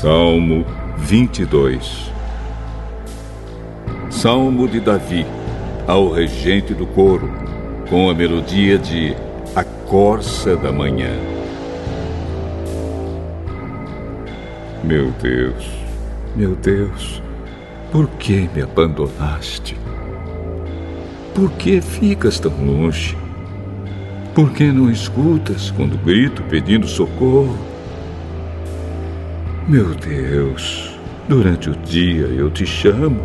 Salmo 22 Salmo de Davi ao regente do coro, com a melodia de A Corça da Manhã. Meu Deus, meu Deus, por que me abandonaste? Por que ficas tão longe? Por que não escutas quando grito pedindo socorro? Meu Deus, durante o dia eu te chamo,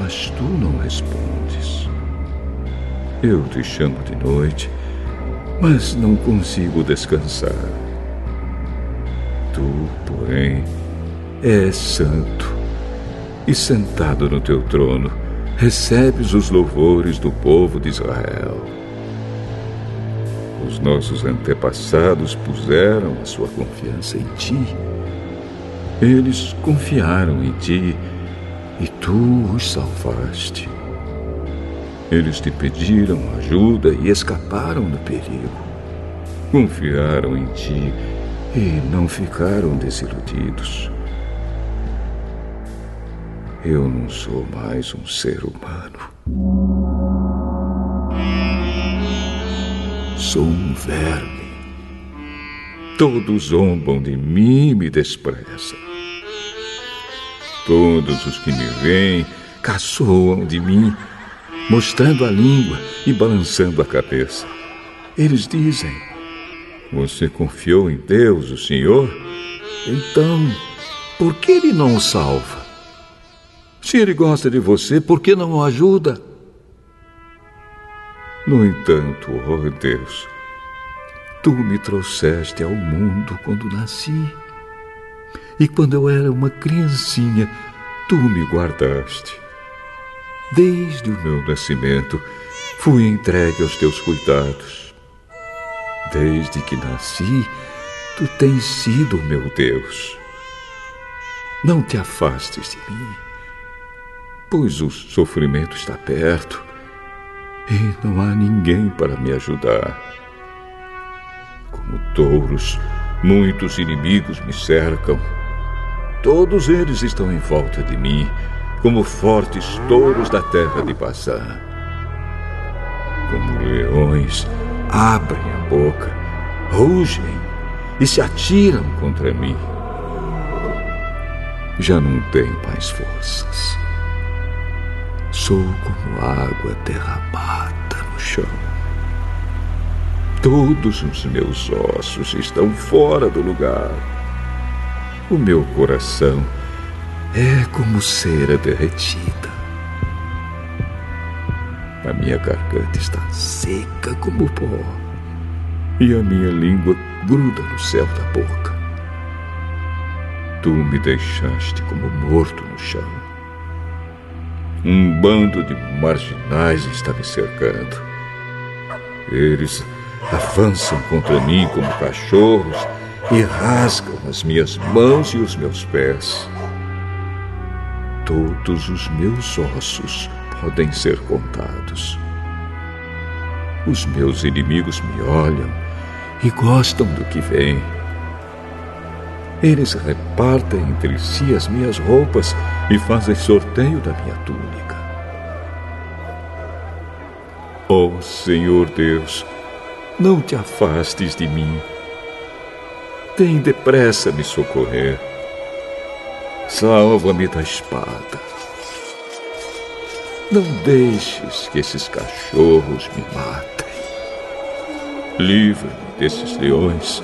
mas tu não respondes. Eu te chamo de noite, mas não consigo descansar. Tu, porém, és santo e sentado no teu trono, recebes os louvores do povo de Israel. Os nossos antepassados puseram a sua confiança em ti. Eles confiaram em ti e tu os salvaste. Eles te pediram ajuda e escaparam do perigo. Confiaram em ti e não ficaram desiludidos. Eu não sou mais um ser humano. Sou um verme. Todos zombam de mim e me desprezam. Todos os que me veem caçoam de mim, mostrando a língua e balançando a cabeça. Eles dizem: Você confiou em Deus, o Senhor? Então, por que ele não o salva? Se ele gosta de você, por que não o ajuda? No entanto, ó oh Deus, tu me trouxeste ao mundo quando nasci. E quando eu era uma criancinha, tu me guardaste. Desde o meu nascimento, fui entregue aos teus cuidados. Desde que nasci, tu tens sido meu Deus. Não te afastes de mim pois o sofrimento está perto e não há ninguém para me ajudar. Como touros, muitos inimigos me cercam. Todos eles estão em volta de mim, como fortes touros da terra de passar. Como leões, abrem a boca, rugem e se atiram contra mim. Já não tenho mais forças. Sou como água derramada no chão. Todos os meus ossos estão fora do lugar. O meu coração é como cera derretida. A minha garganta está seca como pó. E a minha língua gruda no céu da boca. Tu me deixaste como morto no chão. Um bando de marginais está me cercando. Eles avançam contra mim como cachorros e rasgam as minhas mãos e os meus pés. Todos os meus ossos podem ser contados. Os meus inimigos me olham e gostam do que vem. Eles repartem entre si as minhas roupas e fazem sorteio da minha túnica. Oh Senhor Deus, não te afastes de mim. Tem depressa me socorrer. Salva-me da espada. Não deixes que esses cachorros me matem. Livra-me desses leões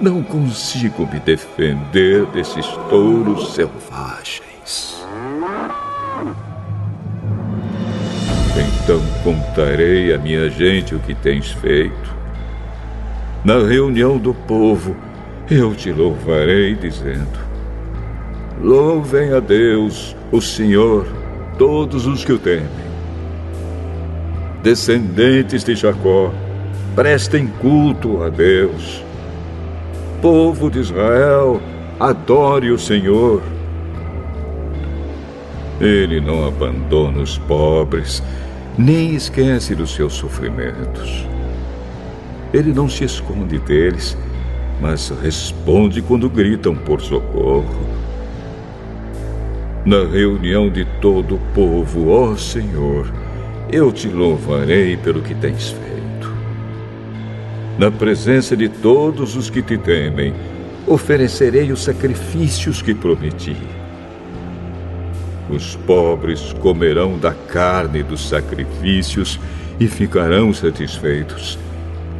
não consigo me defender desses touros selvagens. Então contarei à minha gente o que tens feito. Na reunião do povo, eu te louvarei, dizendo: Louvem a Deus, o Senhor, todos os que o temem. Descendentes de Jacó, prestem culto a Deus povo de Israel, adore o Senhor. Ele não abandona os pobres, nem esquece dos seus sofrimentos. Ele não se esconde deles, mas responde quando gritam por socorro. Na reunião de todo o povo, ó Senhor, eu te louvarei pelo que tens feito. Na presença de todos os que te temem, oferecerei os sacrifícios que prometi. Os pobres comerão da carne dos sacrifícios e ficarão satisfeitos.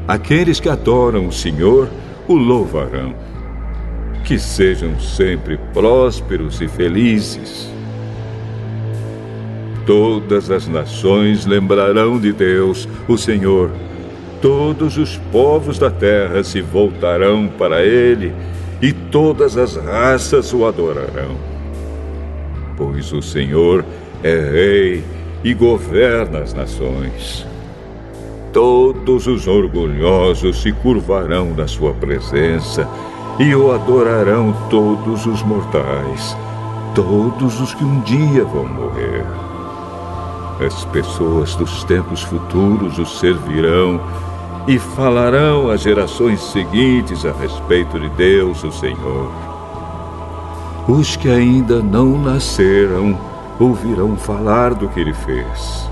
Aqueles que adoram o Senhor o louvarão. Que sejam sempre prósperos e felizes. Todas as nações lembrarão de Deus, o Senhor. Todos os povos da terra se voltarão para Ele e todas as raças o adorarão. Pois o Senhor é Rei e governa as nações. Todos os orgulhosos se curvarão na sua presença e o adorarão todos os mortais, todos os que um dia vão morrer. As pessoas dos tempos futuros o servirão e falarão às gerações seguintes a respeito de Deus, o Senhor. Os que ainda não nasceram ouvirão falar do que ele fez.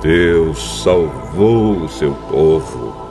Deus salvou o seu povo